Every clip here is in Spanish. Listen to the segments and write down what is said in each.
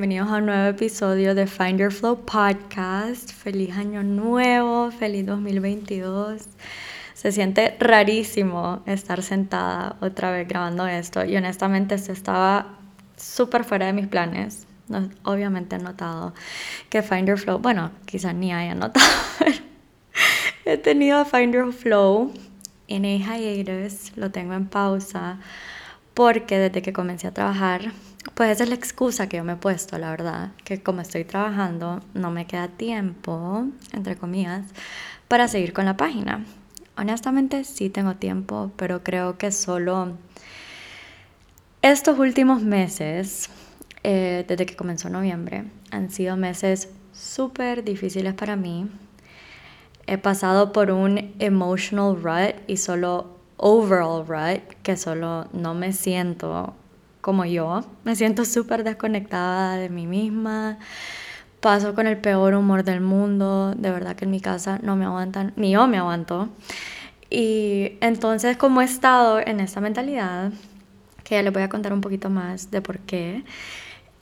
bienvenidos a un nuevo episodio de Find Your Flow Podcast. Feliz año nuevo, feliz 2022. Se siente rarísimo estar sentada otra vez grabando esto y honestamente esto estaba súper fuera de mis planes. obviamente he notado que Find Your Flow, bueno, quizás ni haya notado, pero he tenido a Find Your Flow en a hiatus, lo tengo en pausa porque desde que comencé a trabajar pues esa es la excusa que yo me he puesto, la verdad, que como estoy trabajando no me queda tiempo, entre comillas, para seguir con la página. Honestamente sí tengo tiempo, pero creo que solo estos últimos meses, eh, desde que comenzó noviembre, han sido meses súper difíciles para mí. He pasado por un emotional rut y solo overall rut, que solo no me siento como yo. Me siento súper desconectada de mí misma. Paso con el peor humor del mundo. De verdad que en mi casa no me aguantan, ni yo me aguanto. Y entonces como he estado en esta mentalidad, que ya les voy a contar un poquito más de por qué,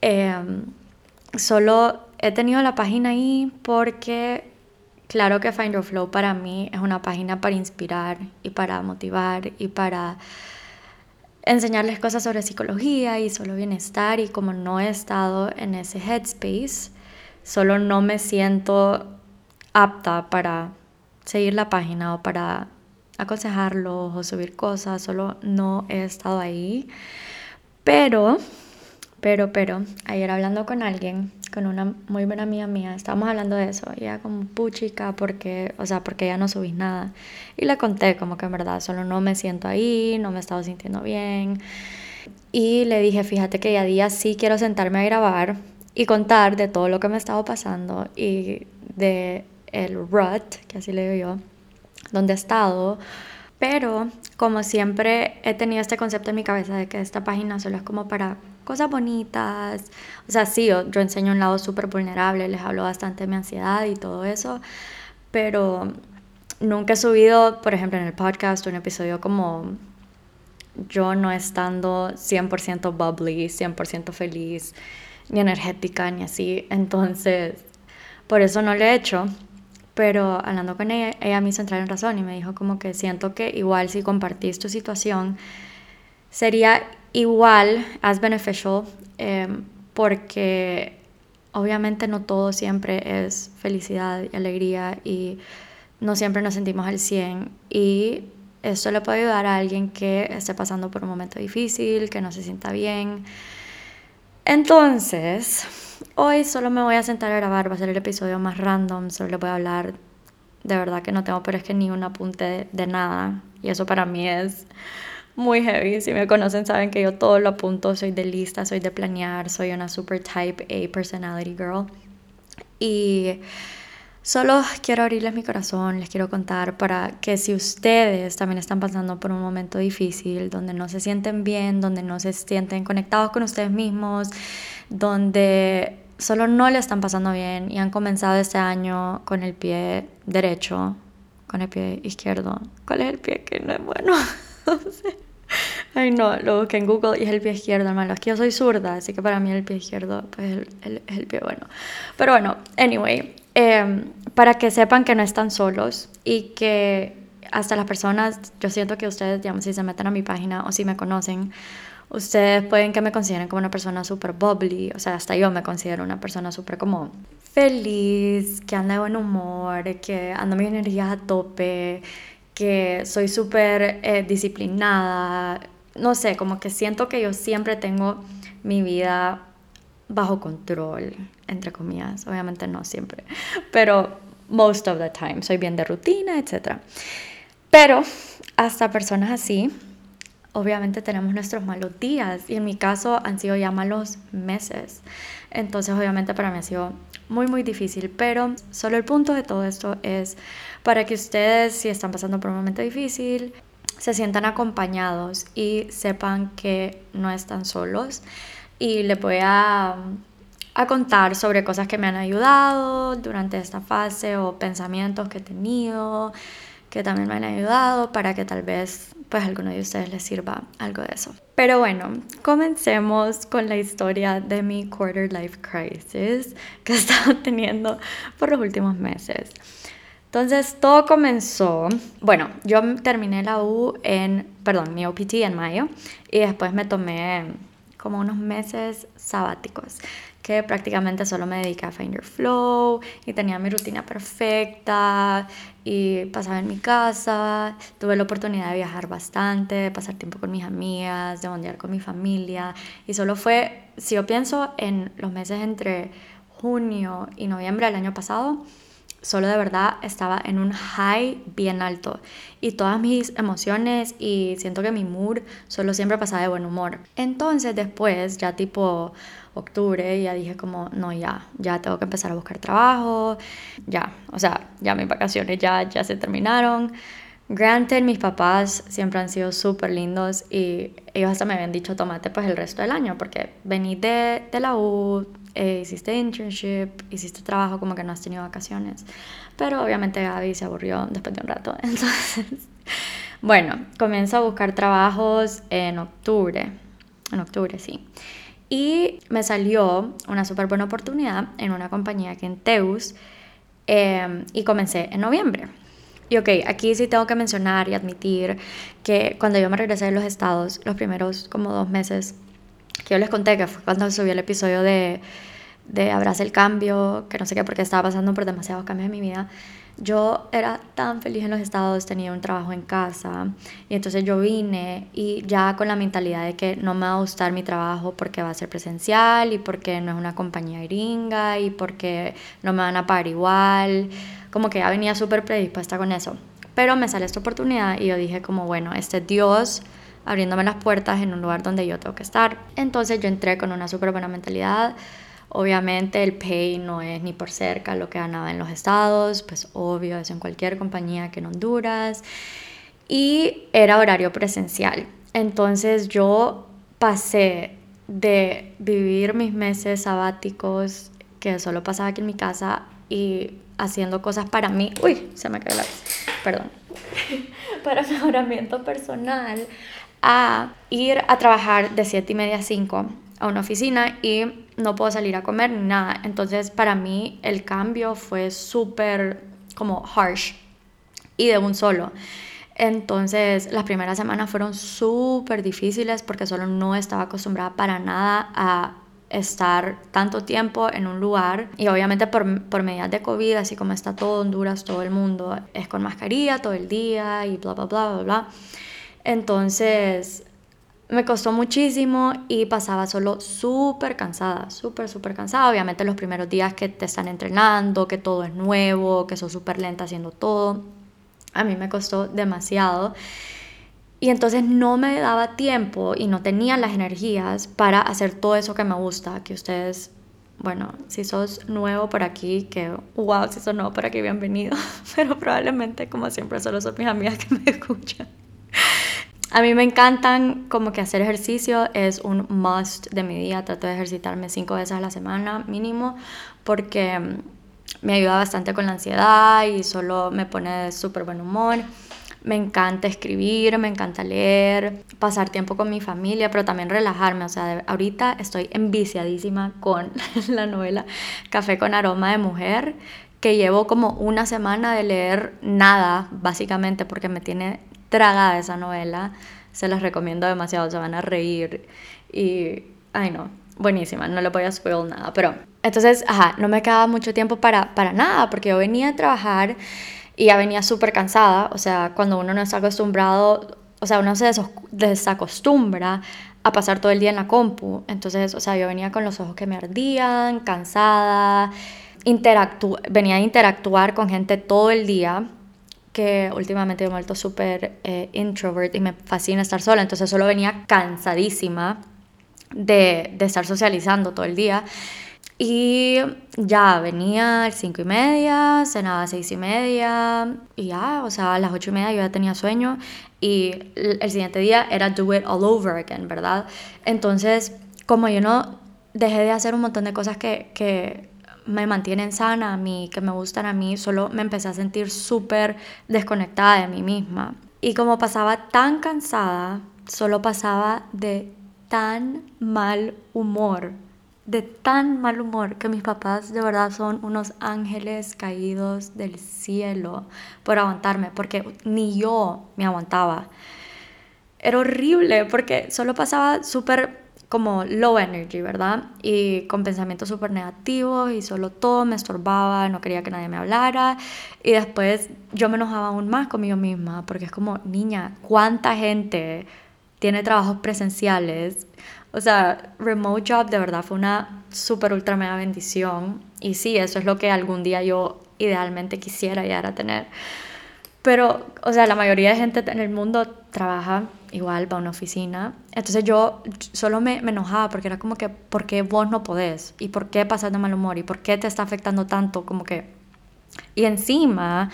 em, solo he tenido la página ahí porque claro que Find Your Flow para mí es una página para inspirar y para motivar y para enseñarles cosas sobre psicología y solo bienestar y como no he estado en ese headspace, solo no me siento apta para seguir la página o para aconsejarlos o subir cosas, solo no he estado ahí. Pero, pero, pero, ayer hablando con alguien, con una muy buena amiga mía, estábamos hablando de eso, y ella como puchica, porque, o sea, porque ya no subís nada. Y le conté como que en verdad solo no me siento ahí, no me he estado sintiendo bien. Y le dije, fíjate que ya día sí quiero sentarme a grabar y contar de todo lo que me ha estado pasando y de el rut, que así le digo yo, donde he estado. Pero como siempre he tenido este concepto en mi cabeza de que esta página solo es como para cosas bonitas. O sea, sí, yo, yo enseño un lado súper vulnerable, les hablo bastante de mi ansiedad y todo eso, pero nunca he subido, por ejemplo, en el podcast un episodio como yo no estando 100% bubbly, 100% feliz, ni energética, ni así. Entonces, por eso no lo he hecho. Pero hablando con ella, ella me hizo entrar en razón y me dijo como que siento que igual si compartís tu situación, sería igual as beneficial em, porque obviamente no todo siempre es felicidad y alegría y no siempre nos sentimos al 100 y esto le puede ayudar a alguien que esté pasando por un momento difícil, que no se sienta bien. Entonces, hoy solo me voy a sentar a grabar, va a ser el episodio más random, solo le voy a hablar, de verdad que no tengo, pero es que ni un apunte de nada. Y eso para mí es muy heavy. Si me conocen saben que yo todo lo apunto, soy de lista, soy de planear, soy una super type A personality girl. Y solo quiero abrirles mi corazón, les quiero contar para que si ustedes también están pasando por un momento difícil, donde no se sienten bien, donde no se sienten conectados con ustedes mismos, donde solo no le están pasando bien y han comenzado este año con el pie derecho, con el pie izquierdo. ¿Cuál es el pie que no es bueno? Ay, no, lo busqué en Google y es el pie izquierdo, hermano. Es que yo soy zurda, así que para mí el pie izquierdo pues, es el, pie bueno. Pero bueno, anyway, em, para que sepan que no están solos y que hasta las personas, yo siento que ustedes, digamos, si se meten a mi página o si me conocen, ustedes pueden que me consideren como una persona súper bubbly, o sea, hasta yo me considero una persona súper como feliz, que anda de buen humor, que anda mi energía a tope, que soy súper eh, disciplinada, no sé, como que siento que yo siempre tengo mi vida bajo control, entre comillas, obviamente no siempre, pero most of the time, soy bien de rutina, etc. Pero hasta personas así, obviamente tenemos nuestros malos días y en mi caso han sido ya malos meses. Entonces obviamente para mí ha sido muy muy difícil, pero solo el punto de todo esto es para que ustedes si están pasando por un momento difícil se sientan acompañados y sepan que no están solos. Y les voy a, a contar sobre cosas que me han ayudado durante esta fase o pensamientos que he tenido que también me han ayudado para que tal vez pues alguno de ustedes les sirva algo de eso. Pero bueno, comencemos con la historia de mi quarter life crisis que he teniendo por los últimos meses. Entonces todo comenzó, bueno, yo terminé la U en, perdón, mi OPT en mayo y después me tomé como unos meses sabáticos que prácticamente solo me dediqué a Find Your Flow y tenía mi rutina perfecta y pasaba en mi casa, tuve la oportunidad de viajar bastante, de pasar tiempo con mis amigas, de bondear con mi familia. Y solo fue, si yo pienso en los meses entre junio y noviembre del año pasado, solo de verdad estaba en un high bien alto. Y todas mis emociones y siento que mi mood solo siempre pasaba de buen humor. Entonces después, ya tipo octubre, ya dije como, no, ya, ya tengo que empezar a buscar trabajo, ya, o sea, ya mis vacaciones ya, ya se terminaron. Granted, mis papás siempre han sido súper lindos y ellos hasta me habían dicho, tómate pues el resto del año, porque vení de, de la U, eh, hiciste internship, hiciste trabajo, como que no has tenido vacaciones. Pero obviamente Gaby se aburrió después de un rato. Entonces, bueno, comienzo a buscar trabajos en octubre. En octubre, sí. Y me salió una súper buena oportunidad en una compañía aquí en Teus em, y comencé en noviembre. Y ok, aquí sí tengo que mencionar y admitir que cuando yo me regresé de los estados, los primeros como dos meses, que yo les conté que fue cuando subí el episodio de de abraza el cambio, que no sé qué, porque estaba pasando por demasiados cambios en mi vida. Yo era tan feliz en los estados, tenía un trabajo en casa y entonces yo vine y ya con la mentalidad de que no me va a gustar mi trabajo porque va a ser presencial y porque no es una compañía gringa y porque no me van a pagar igual, como que ya venía súper predispuesta con eso. Pero me sale esta oportunidad y yo dije como, bueno, este Dios abriéndome las puertas en un lugar donde yo tengo que estar. Entonces yo entré con una súper buena mentalidad Obviamente el pay no es ni por cerca lo que ganaba en los estados, pues obvio, es en cualquier compañía que en Honduras. Y era horario presencial. Entonces yo pasé de vivir mis meses sabáticos, que solo pasaba aquí en mi casa, y haciendo cosas para mí. Uy, se me cayó la... Perdón. para mejoramiento personal, a ir a trabajar de 7 y media a 5 a una oficina y no puedo salir a comer ni nada. Entonces para mí el cambio fue súper como harsh y de un solo. Entonces las primeras semanas fueron súper difíciles porque solo no estaba acostumbrada para nada a estar tanto tiempo en un lugar y obviamente por, por medidas de COVID, así como está todo Honduras, todo el mundo es con mascarilla todo el día y bla, bla, bla, bla, bla. Entonces me costó muchísimo y pasaba solo súper cansada, súper, súper cansada. Obviamente los primeros días que te están entrenando, que todo es nuevo, que sos súper lenta haciendo todo, a mí me costó demasiado. Y entonces no me daba tiempo y no tenía las energías para hacer todo eso que me gusta, que ustedes, bueno, si sos nuevo por aquí, que wow, si sos nuevo por aquí, bienvenido. Pero probablemente, como siempre, solo son mis amigas que me escuchan. A mí me encantan como que hacer ejercicio es un must de mi día. Trato de ejercitarme cinco veces a la semana mínimo porque mm, me ayuda bastante con la ansiedad y solo me pone de súper buen humor. Me encanta escribir, me encanta leer, pasar tiempo con mi familia, pero también relajarme. O sea, ahorita estoy enviciadísima con la novela Café con aroma de mujer, que llevo como una semana de leer nada, básicamente, porque me tiene tragada esa novela. Se las recomiendo demasiado, se van a reír. Y, ay no, buenísima, no le voy a spoil nada. Pero, entonces, ajá, no me quedaba mucho tiempo para, para nada, porque yo venía a trabajar y ya venía súper cansada. O sea, cuando uno no está acostumbrado, o sea, uno se desacostumbra a pasar todo el día en la compu. Entonces, o sea, yo venía con los ojos que me ardían, cansada, interactu venía a interactuar con gente todo el día que últimamente me he vuelto súper eh, introvert y me fascina estar sola, entonces solo venía cansadísima de, de estar socializando todo el día. Y ya venía a las cinco y media, cenaba a seis y media y ya, o sea, a las ocho y media yo ya tenía sueño y el siguiente día era do it all over again, ¿verdad? Entonces, como yo no dejé de hacer un montón de cosas que, que me mantienen sana a mí, que me gustan a mí, solo me empecé a sentir súper desconectada de mí misma. Y como pasaba tan cansada, solo pasaba de tan mal humor, de tan mal humor, que mis papás de verdad son unos ángeles caídos del cielo por aguantarme, porque ni yo me aguantaba. Era horrible porque solo pasaba súper como low energy, ¿verdad? Y con pensamientos súper negativos y solo todo me estorbaba, no quería que nadie me hablara. Y después yo me enojaba aún más conmigo misma porque es como, niña, ¿cuánta gente tiene trabajos presenciales? O sea, remote job de verdad fue una súper ultra mega bendición. Y sí, eso es lo que algún día yo idealmente quisiera llegar a tener. Pero, o sea, la mayoría de gente en el mundo trabaja igual, va a una oficina. Entonces yo solo me, me, enojaba porque era como que, ¿por qué vos no podés? ¿Y por qué pasas de mal humor? ¿Y por qué te está afectando tanto? Como que... Y encima,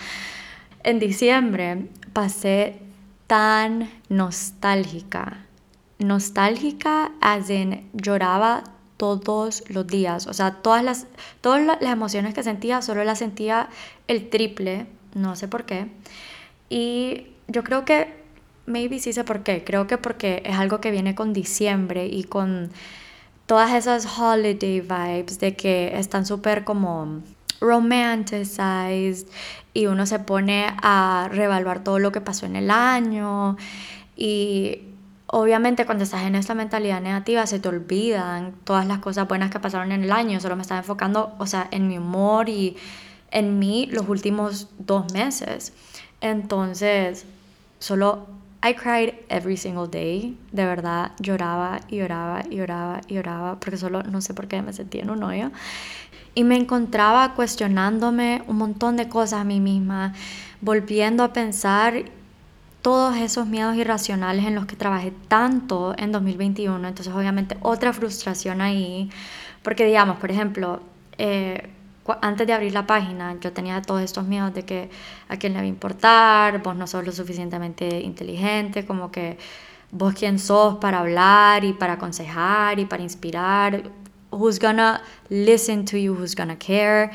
en diciembre pasé tan nostálgica. Nostálgica, as in lloraba todos los días. O sea, todas las, todas las emociones que sentía, solo las sentía el triple, no sé por qué. Y yo creo que maybe sí sé por qué. Creo que porque es algo que viene con diciembre y con todas esas holiday vibes de que están súper como romanticized y uno se pone a revaluar todo lo que pasó en el año y obviamente cuando estás en esta mentalidad negativa se te olvidan todas las cosas buenas que pasaron en el año, solo me estaba enfocando, o sea, en mi humor y en mí los últimos dos meses. Entonces, solo I cried every single day. De verdad, lloraba y lloraba y lloraba y lloraba porque solo no sé por qué me sentía en un hoyo. Y me encontraba cuestionándome un montón de cosas a mí misma, volviendo a pensar todos esos miedos irracionales en los que trabajé tanto en 2021. Entonces, obviamente, otra frustración ahí. Porque, digamos, por ejemplo, eh, antes de abrir la página, yo tenía todos estos miedos de que a quién le va a importar, vos no sos lo suficientemente inteligente, como que vos quién sos para hablar y para aconsejar y para inspirar, who's gonna listen to you, who's gonna care.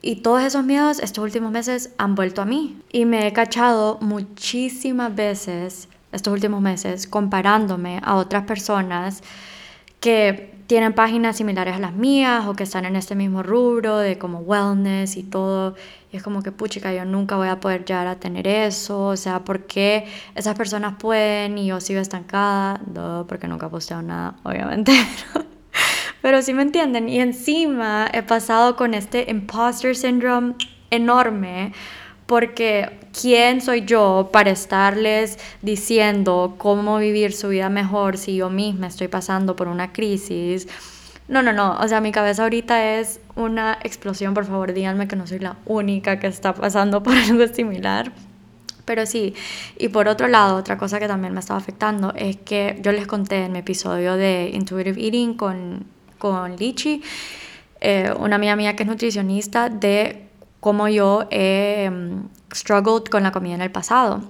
Y todos esos miedos estos últimos meses han vuelto a mí. Y me he cachado muchísimas veces estos últimos meses comparándome a otras personas que tienen páginas similares a las mías o que están en este mismo rubro de como wellness y todo. Y es como que, puchica, yo nunca voy a poder llegar a tener eso. O sea, ¿por qué esas personas pueden y yo sigo estancada? No, porque nunca posteo nada, obviamente. Pero sí me entienden. Y encima he pasado con este imposter syndrome enorme porque ¿quién soy yo para estarles diciendo cómo vivir su vida mejor si yo misma estoy pasando por una crisis? No, no, no, o sea, mi cabeza ahorita es una explosión, por favor, díganme que no soy la única que está pasando por algo similar. Pero sí, y por otro lado, otra cosa que también me estaba afectando es que yo les conté en mi episodio de Intuitive Eating con, con Lichi, eh, una amiga mía que es nutricionista, de cómo yo he mm, struggled con la comida en el pasado.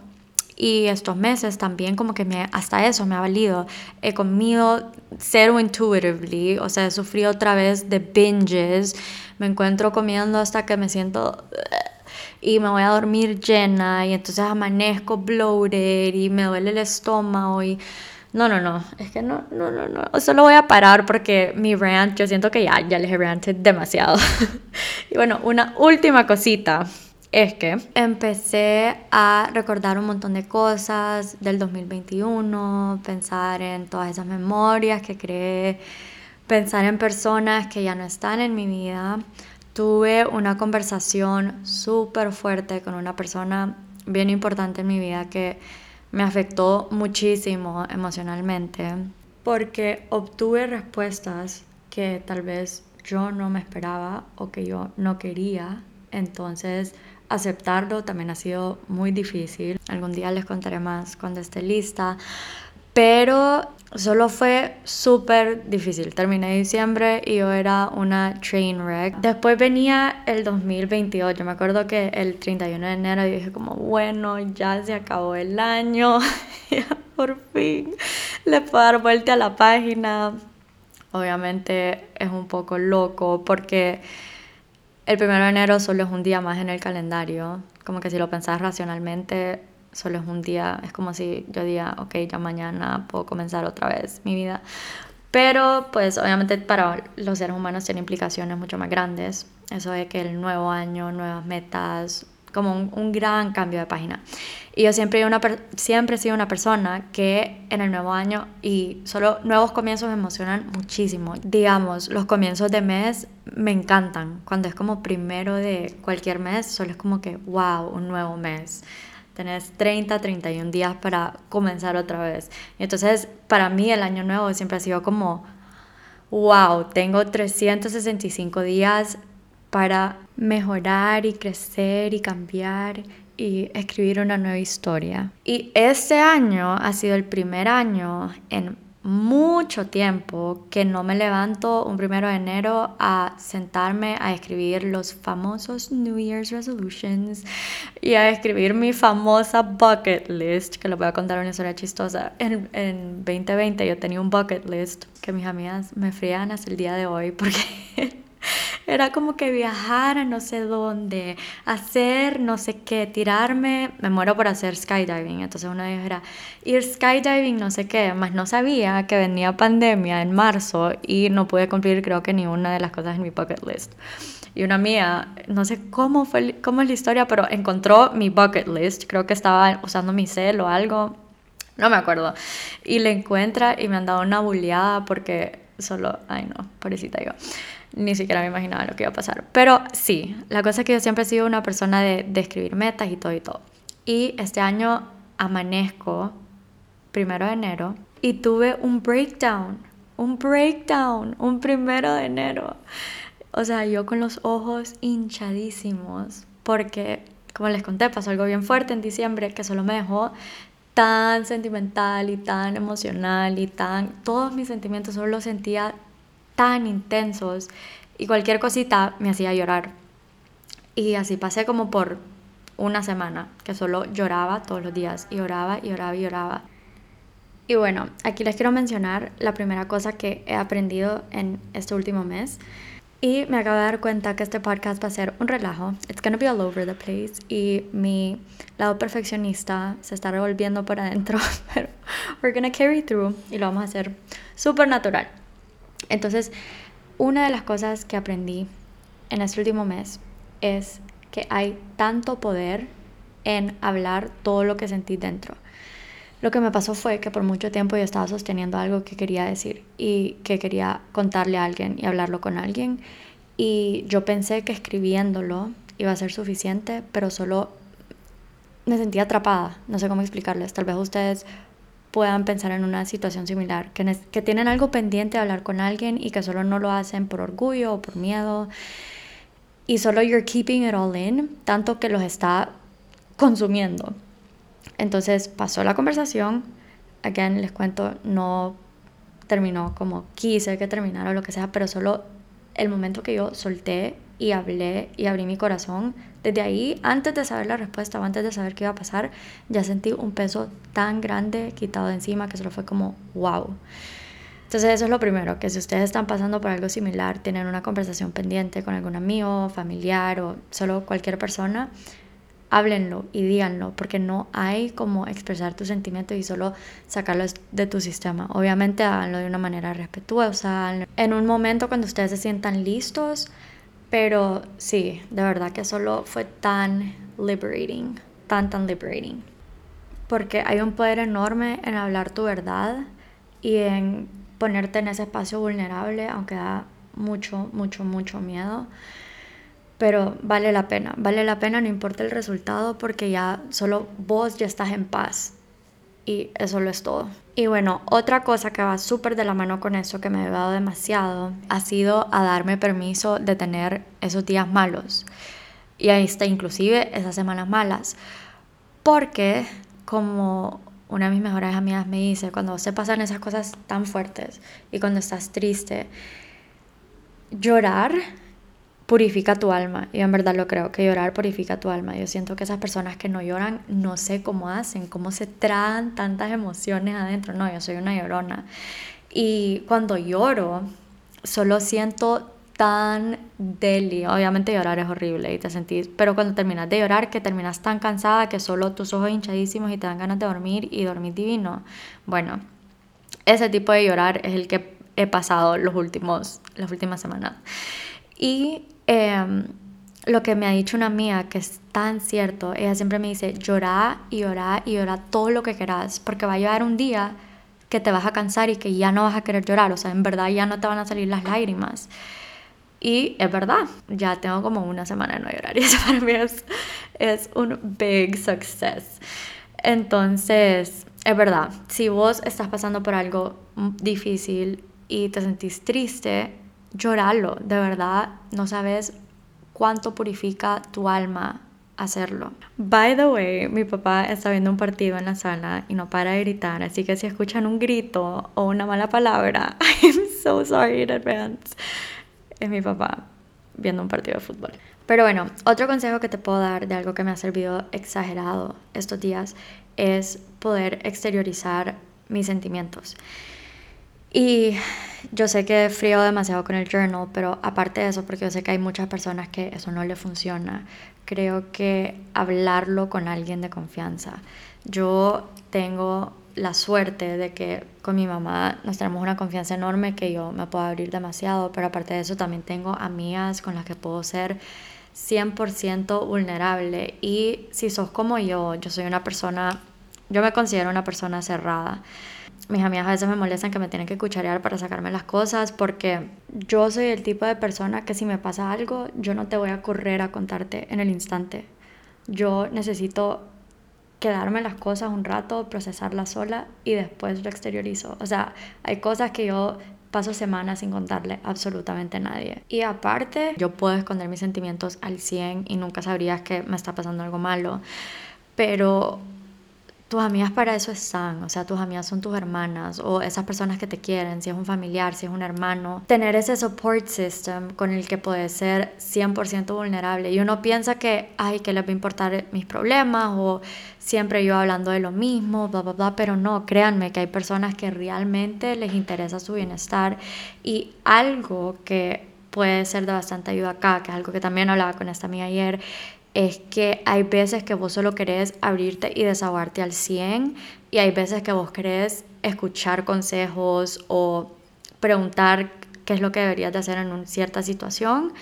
Y estos meses también como que me, hasta eso me ha valido. He comido cero intuitively, o sea, he sufrido otra vez de binges. Me encuentro comiendo hasta que me siento y me voy a dormir llena y entonces amanezco bloated y me duele el estómago y no, no, no, es que no, no, no, no. Solo voy a parar porque mi rant, yo siento que ya, ya les he ranted demasiado. y bueno, una última cosita es que empecé a recordar un montón de cosas del 2021, pensar en todas esas memorias que creé, pensar en personas que ya no están en mi vida. Tuve una conversación súper fuerte con una persona bien importante en mi vida que me afectó muchísimo emocionalmente porque obtuve respuestas que tal vez yo no me esperaba o que yo no quería. Entonces, aceptarlo también ha sido muy difícil. Algún día les contaré más cuando esté lista. Pero solo fue súper difícil. Terminé diciembre y yo era una train wreck. Después venía el 2022. Yo me acuerdo que el 31 de enero dije como, bueno, ya se acabó el año. ya por fin le puedo dar vuelta a la página. Obviamente es un poco loco porque el 1 de enero solo es un día más en el calendario. Como que si lo pensás racionalmente, solo es un día, es como si yo diga, ok, ya mañana puedo comenzar otra vez mi vida. Pero pues obviamente para los seres humanos tiene implicaciones mucho más grandes. Eso de que el nuevo año, nuevas metas, como un, gran cambio de página. Y yo siempre, he sido una persona que en el nuevo año y solo nuevos comienzos me emocionan muchísimo. Digamos, los comienzos de mes me encantan. Cuando es como primero de cualquier mes, solo es como que, wow, un nuevo mes. Tenés 30, 31 días para comenzar otra vez. Y entonces, para mí el año nuevo siempre ha sido como, wow, tengo 365 días para mejorar y crecer y cambiar y escribir una nueva historia. Y este año ha sido el primer año en mucho tiempo que no me levanto un primero de enero a sentarme a escribir los famosos New Year's Resolutions y a escribir mi famosa bucket list, que les voy a contar una historia chistosa. En, en 2020 yo tenía un bucket list que mis amigas me frían hasta el día de hoy porque era como que viajar a no sé dónde, hacer no sé qué, tirarme, me muero por hacer skydiving. Entonces una vez era ir skydiving, no sé qué, más no sabía que venía pandemia en marzo y no pude cumplir creo que ni una de las cosas en mi bucket list. Y una mía, no sé cómo, fue, cómo es la historia, pero encontró mi bucket list, creo que estaba usando mi cel o algo, no me acuerdo. Y le encuentra y me han dado una bulleada porque solo, ay no, pobrecita yo ni siquiera me imaginaba lo que iba a pasar. Pero sí, la cosa es que yo siempre he sido una persona de, de escribir metas y todo y todo. Y este año amanezco, primero de enero, y tuve un breakdown, un breakdown, un primero de enero. O sea, yo con los ojos hinchadísimos, porque, como les conté, pasó algo bien fuerte en diciembre que solo me dejó tan sentimental y tan emocional y tan... Todos mis sentimientos solo los sentía tan intensos y cualquier cosita me hacía llorar. Y así pasé como por una semana, que solo lloraba todos los días y lloraba y lloraba y lloraba. Y bueno, aquí les quiero mencionar la primera cosa que he aprendido en este último mes. Y me acabo de dar cuenta que este podcast va a ser un relajo. It's gonna be all over the place. Y mi lado perfeccionista se está revolviendo por adentro. Pero we're gonna carry through y lo vamos a hacer súper natural. Entonces, una de las cosas que aprendí en este último mes es que hay tanto poder en hablar todo lo que sentí dentro. Lo que me pasó fue que por mucho tiempo yo estaba sosteniendo algo que quería decir y que quería contarle a alguien y hablarlo con alguien. Y yo pensé que escribiéndolo iba a ser suficiente, pero solo me sentía atrapada. No sé cómo explicarles. Tal vez ustedes puedan pensar en una situación similar, que, que tienen algo pendiente de hablar con alguien y que solo no lo hacen por orgullo o por miedo y solo you're keeping it all in, tanto que los está consumiendo. Entonces pasó la conversación, again les cuento, no terminó como quise que terminara o lo que sea, pero solo el momento que yo solté y hablé y abrí mi corazón, desde ahí, antes de saber la respuesta o antes de saber qué iba a pasar, ya sentí un peso tan grande quitado de encima que solo fue como, wow. Entonces eso es lo primero, que si ustedes están pasando por algo similar, tienen una conversación pendiente con algún amigo, familiar o solo cualquier persona, háblenlo y díganlo, porque no hay como expresar tus sentimientos y solo sacarlos de tu sistema. Obviamente háganlo de una manera respetuosa, en un momento cuando ustedes se sientan listos, pero sí, de verdad que solo fue tan liberating, tan, tan liberating. Porque hay un poder enorme en hablar tu verdad y en ponerte en ese espacio vulnerable, aunque da mucho, mucho, mucho miedo. Pero vale la pena, vale la pena, no importa el resultado, porque ya solo vos ya estás en paz y eso lo es todo. Y bueno, otra cosa que va súper de la mano con eso, que me ha dado demasiado, ha sido a darme permiso de tener esos días malos. Y ahí está inclusive esas semanas malas. Porque como una de mis mejores amigas me dice, cuando se pasan esas cosas tan fuertes y cuando estás triste, llorar purifica tu alma. Y en verdad lo creo, que llorar purifica tu alma. Yo siento que esas personas que no lloran, no sé cómo hacen, cómo se traen tantas emociones adentro. No, yo soy una llorona. Y cuando lloro, solo siento tan deli. Obviamente llorar es horrible y te sentís, pero cuando terminas de llorar, que terminas tan cansada que solo tus ojos hinchadísimos y te dan ganas de dormir y dormir divino. Bueno, ese tipo de llorar es el que he pasado los últimos, las últimas semanas. Y em, lo que me ha dicho una amiga, que es tan cierto, ella siempre me dice, llora y llora y llora todo lo que quieras, porque va a llegar un día que te vas a cansar y que ya no vas a querer llorar, o sea, en verdad ya no te van a salir las lágrimas. Y es verdad, ya tengo como una semana de no llorar y eso para mí es, es un big success. Entonces, es verdad, si vos estás pasando por algo difícil y te sentís triste, lloralo, de verdad, no sabes cuánto purifica tu alma hacerlo. By the way, mi papá está viendo un partido en la sala y no para de gritar, así que si escuchan un grito o una mala palabra, I'm so sorry in advance. Es mi papá viendo un partido de fútbol. Pero bueno, otro consejo que te puedo dar de algo que me ha servido exagerado estos días es poder exteriorizar mis sentimientos. Y yo sé que frío demasiado con el journal, pero aparte de eso, porque yo sé que hay muchas personas que eso no le funciona, creo que hablarlo con alguien de confianza. Yo tengo la suerte de que con mi mamá nos tenemos una confianza enorme que yo me puedo abrir demasiado, pero aparte de eso también tengo amigas con las que puedo ser 100% vulnerable. Y si sos como yo, yo soy una persona, yo me considero una persona cerrada mis amigas a veces me molestan que me tienen que cucharear para sacarme las cosas porque yo soy el tipo de persona que si me pasa algo, yo no te voy a correr a contarte en el instante. Yo necesito quedarme las cosas un rato, procesarlas sola y después lo exteriorizo. O sea, hay cosas que yo paso semanas sin contarle absolutamente a nadie. Y aparte, yo puedo esconder mis sentimientos al 100 y nunca sabrías que me está pasando algo malo. Pero tus amigas para eso están, o sea, tus amigas son tus hermanas o esas personas que te quieren, si es un familiar, si es un hermano. Tener ese support system con el que puedes ser 100% vulnerable. Y uno piensa que, ay, que les va a importar mis problemas o siempre yo hablando de lo mismo, bla, bla, bla, pero no, créanme que hay personas que realmente les interesa su bienestar y algo que puede ser de bastante ayuda acá, que es algo que también hablaba con esta amiga ayer, es que hay veces que vos solo querés abrirte y desahogarte al 100 y hay veces que vos querés escuchar consejos o preguntar qué es lo que deberías de hacer en una cierta situación.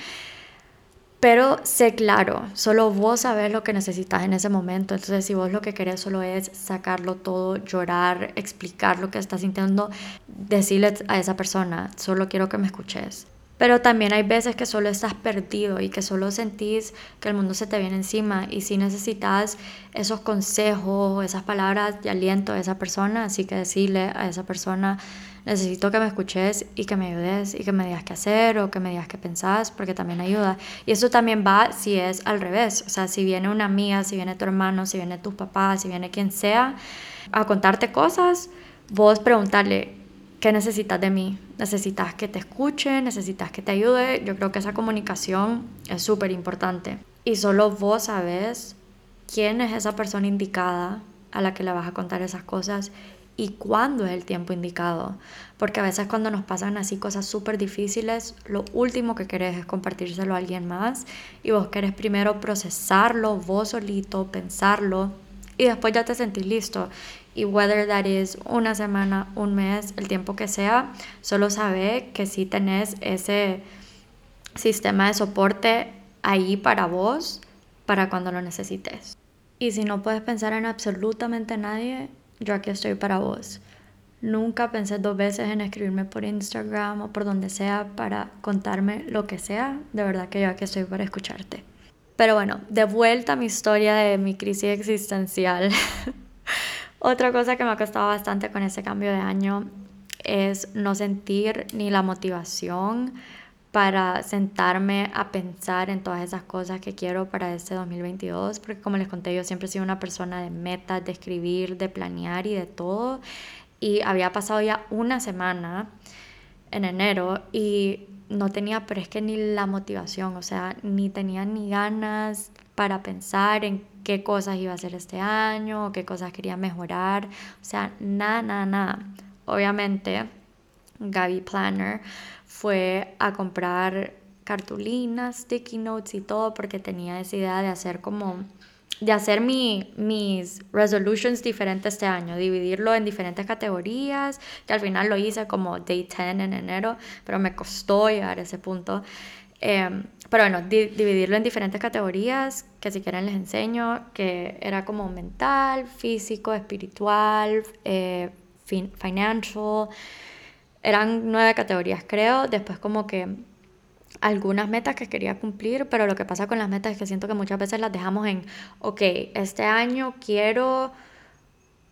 Pero sé claro, solo vos sabés lo que necesitas en ese momento. Entonces, si vos lo que querés solo es sacarlo todo, llorar, explicar lo que estás sintiendo, decirle a esa persona, solo quiero que me escuches. Pero también hay veces que solo estás perdido y que solo sentís que el mundo se te viene encima y si necesitas esos consejos, esas palabras de aliento de esa persona, así que decirle a esa persona, necesito que me escuches y que me ayudes y que me digas qué hacer o que me digas qué pensás, porque también ayuda. Y eso también va si es al revés, o sea, si viene una amiga, si viene tu hermano, si viene tus papás, si viene quien sea a contarte cosas, vos preguntarle, ¿Qué necesitas de mí? ¿Necesitas que te escuche? ¿Necesitas que te ayude? Yo creo que esa comunicación es súper importante. Y solo vos sabes quién es esa persona indicada a la que le vas a contar esas cosas y cuándo es el tiempo indicado. Porque a veces cuando nos pasan así cosas súper difíciles, lo último que querés es compartírselo a alguien más y vos querés primero procesarlo vos solito, pensarlo y después ya te sentís listo y whether that is una semana, un mes, el tiempo que sea, solo sabe que si tenés ese sistema de soporte ahí para vos, para cuando lo necesites. Y si no puedes pensar en absolutamente nadie, yo aquí estoy para vos. Nunca pensé dos veces en escribirme por Instagram o por donde sea para contarme lo que sea. De verdad que yo aquí estoy para escucharte. Pero bueno, de vuelta a mi historia de mi crisis existencial. Otra cosa que me ha costado bastante con ese cambio de año es no sentir ni la motivación para sentarme a pensar en todas esas cosas que quiero para este 2022, porque como les conté, yo siempre he sido una persona de metas, de escribir, de planear y de todo, y había pasado ya una semana en enero y no tenía, pero es que ni la motivación, o sea, ni tenía ni ganas para pensar en qué cosas iba a hacer este año, qué cosas quería mejorar, o sea, nada, nada, nada. Obviamente, Gaby Planner fue a comprar cartulinas, sticky notes y todo porque tenía esa idea de hacer como de hacer mi, mis resolutions diferentes este año, dividirlo en diferentes categorías, que al final lo hice como day 10 en enero, pero me costó llegar a ese punto. Em, pero bueno, dividirlo en diferentes categorías, que si quieren les enseño, que era como mental, físico, espiritual, eh, financial. Eran nueve categorías, creo. Después como que algunas metas que quería cumplir, pero lo que pasa con las metas es que siento que muchas veces las dejamos en, ok, este año quiero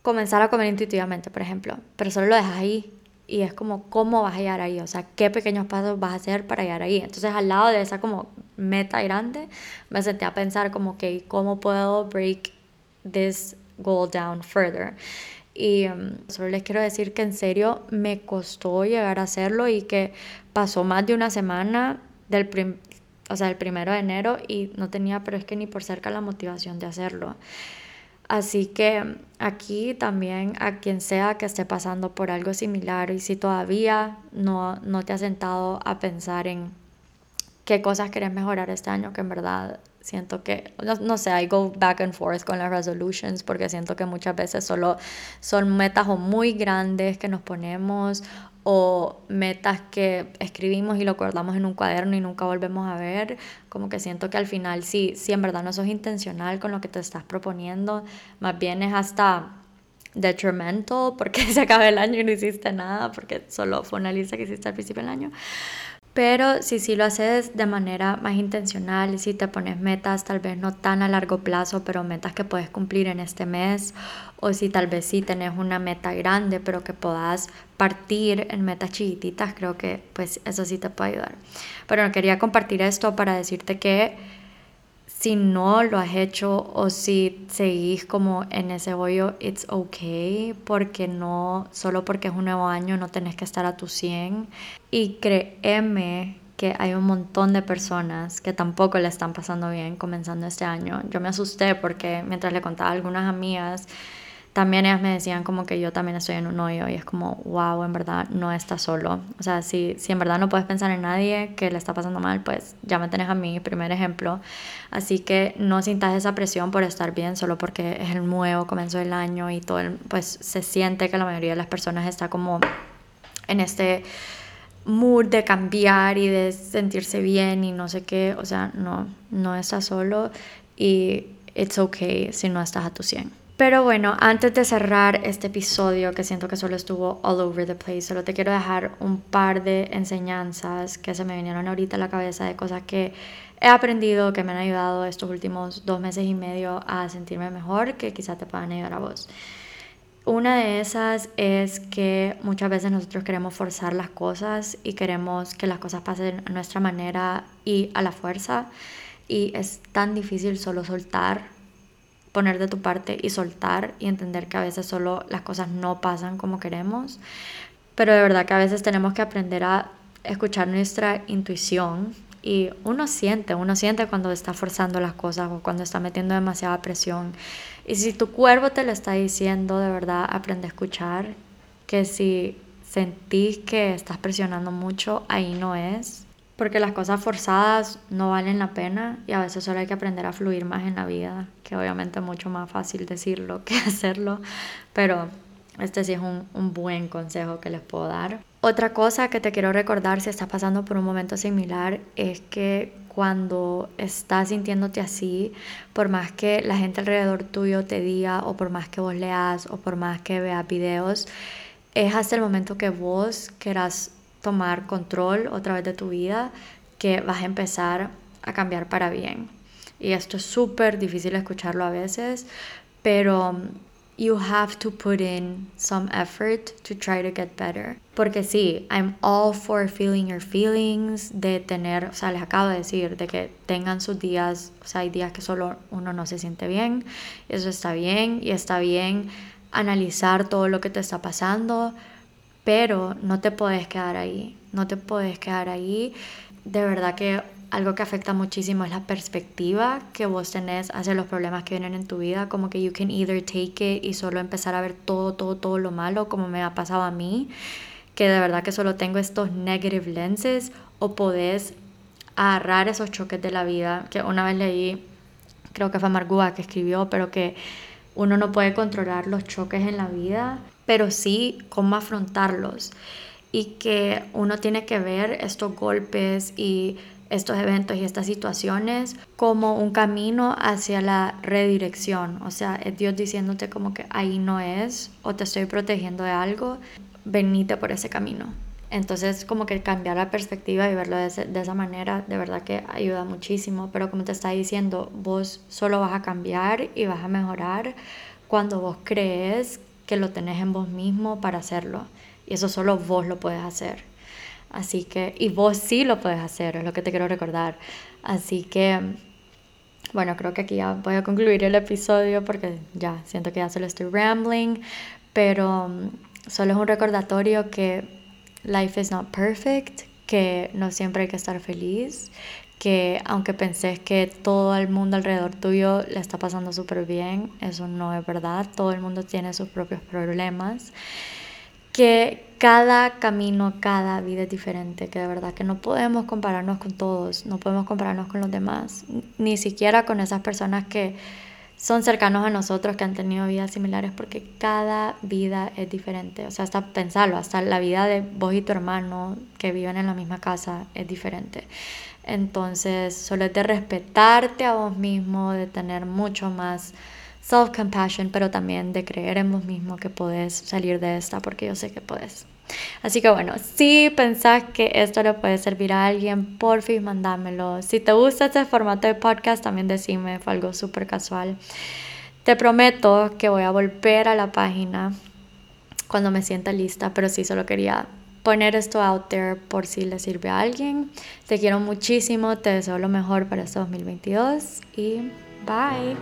comenzar a comer intuitivamente, por ejemplo, pero solo lo dejas ahí y es como, ¿cómo vas a llegar ahí? O sea, ¿qué pequeños pasos vas a hacer para llegar ahí? Entonces, al lado de esa como meta grande, me senté a pensar como, ok, ¿cómo puedo break this goal down further? Y um, solo les quiero decir que en serio me costó llegar a hacerlo y que pasó más de una semana del, o sea, el primero de enero y no tenía, pero es que ni por cerca la motivación de hacerlo. Así que aquí también a quien sea que esté pasando por algo similar y si todavía no, no te has sentado a pensar en qué cosas querés mejorar este año, que en verdad siento que, no, no, sé, I go back and forth con las resolutions porque siento que muchas veces solo son metas o muy grandes que nos ponemos o metas que escribimos y lo guardamos en un cuaderno y nunca volvemos a ver, como que siento que al final sí, si en verdad no sos intencional con lo que te estás proponiendo, más bien es hasta detrimental porque se acaba el año y no hiciste nada, porque solo fue una lista que hiciste al principio del año. Pero si sí lo haces de manera más intencional, si te pones metas tal vez no tan a largo plazo, pero metas que puedes cumplir en este mes, o si tal vez sí tenés una meta grande, pero que puedas partir en metas chiquititas, creo que pues eso sí te puede ayudar. Pero quería compartir esto para decirte que si no lo has hecho o si seguís como en ese hoyo, it's okay, porque no, solo porque es un nuevo año no tenés que estar a tu 100. Y créeme que hay un montón de personas que tampoco le están pasando bien comenzando este año. Yo me asusté porque mientras le contaba a algunas amigas, también ellas me decían como que yo también estoy en un hoyo y es como, wow, en verdad no estás solo. O sea, si, si en verdad no puedes pensar en nadie que le está pasando mal, pues ya me tenés a mí, primer ejemplo. Así que no sintas esa presión por estar bien solo porque es el nuevo comienzo del año y todo, pues se siente que la mayoría de las personas está como en este mood de cambiar y de sentirse bien y no sé qué. O sea, no, no estás solo y it's okay si no estás a tu 100. Pero bueno, antes de cerrar este episodio, que siento que solo estuvo all over the place, solo te quiero dejar un par de enseñanzas que se me vinieron ahorita a la cabeza de cosas que he aprendido, que me han ayudado estos últimos dos meses y medio a sentirme mejor, que quizá te puedan ayudar a vos. Una de esas es que muchas veces nosotros queremos forzar las cosas y queremos que las cosas pasen a nuestra manera y a la fuerza. Y es tan difícil solo soltar poner de tu parte y soltar y entender que a veces solo las cosas no pasan como queremos, pero de verdad que a veces tenemos que aprender a escuchar nuestra intuición y uno siente, uno siente cuando está forzando las cosas o cuando está metiendo demasiada presión. Y si tu cuerpo te lo está diciendo, de verdad aprende a escuchar que si sentís que estás presionando mucho, ahí no es porque las cosas forzadas no valen la pena y a veces solo hay que aprender a fluir más en la vida, que obviamente es mucho más fácil decirlo que hacerlo, pero este sí es un, un, buen consejo que les puedo dar. Otra cosa que te quiero recordar si estás pasando por un momento similar es que cuando estás sintiéndote así, por más que la gente alrededor tuyo te diga o por más que vos leas o por más que veas videos, es hasta el momento que vos quieras tomar control otra vez de tu vida que vas a empezar a cambiar para bien. Y esto es súper difícil escucharlo a veces, pero um, you have to put in some effort to try to get better. Porque sí, I'm all for feeling your feelings, de tener, o sea, les acabo de decir, de que tengan sus días, o sea, hay días que solo uno no se siente bien, eso está bien, y está bien analizar todo lo que te está pasando, pero no te puedes quedar ahí, no te puedes quedar ahí. De verdad que algo que afecta muchísimo es la perspectiva que vos tenés hacia los problemas que vienen en tu vida, como que you can either take it y solo empezar a ver todo, todo, todo lo malo, como me ha pasado a mí, que de verdad que solo tengo estos negative lenses, o podés agarrar esos choques de la vida, que una vez leí, creo que fue Margua que escribió, pero que uno no puede controlar los choques en la vida, pero sí cómo afrontarlos y que uno tiene que ver estos golpes y estos eventos y estas situaciones como un camino hacia la redirección. O sea, es Dios diciéndote como que ahí no es o te estoy protegiendo de algo, venite por ese camino. Entonces, como que cambiar la perspectiva y verlo de, esa manera, de verdad que ayuda muchísimo. Pero como te está diciendo, vos solo vas a cambiar y vas a mejorar cuando vos crees que lo tenés en vos mismo para hacerlo. Y eso solo vos lo puedes hacer. Así que, y vos sí lo puedes hacer, es lo que te quiero recordar. Así que, bueno, creo que aquí ya voy a concluir el episodio porque ya siento que ya solo estoy rambling, pero mm, solo es un recordatorio que life is not perfect, que no siempre hay que estar feliz, que aunque pensés que todo el mundo alrededor tuyo le está pasando súper bien, eso no es verdad, todo el mundo tiene sus propios problemas que cada camino, cada vida es diferente, que de verdad que no podemos compararnos con todos, no podemos compararnos con los demás, ni siquiera con esas personas que son cercanos a nosotros, que han tenido vidas similares, porque cada vida es diferente. O sea, hasta pensarlo, hasta la vida de vos y tu hermano que viven en la misma casa es diferente. Entonces, solo es de respetarte a vos mismo, de tener mucho más self-compassion, pero también de creer en vos mismo que podés salir de esta, porque yo sé que podés. Así que bueno, si pensás que esto le puede servir a alguien, por fin mandámelo. Si te gusta este formato de podcast, también decime, fue algo súper casual. Te prometo que voy a volver a la página cuando me sienta lista, pero sí solo quería poner esto out there por si le sirve a alguien. Te quiero muchísimo, te deseo lo mejor para este 2022 y bye.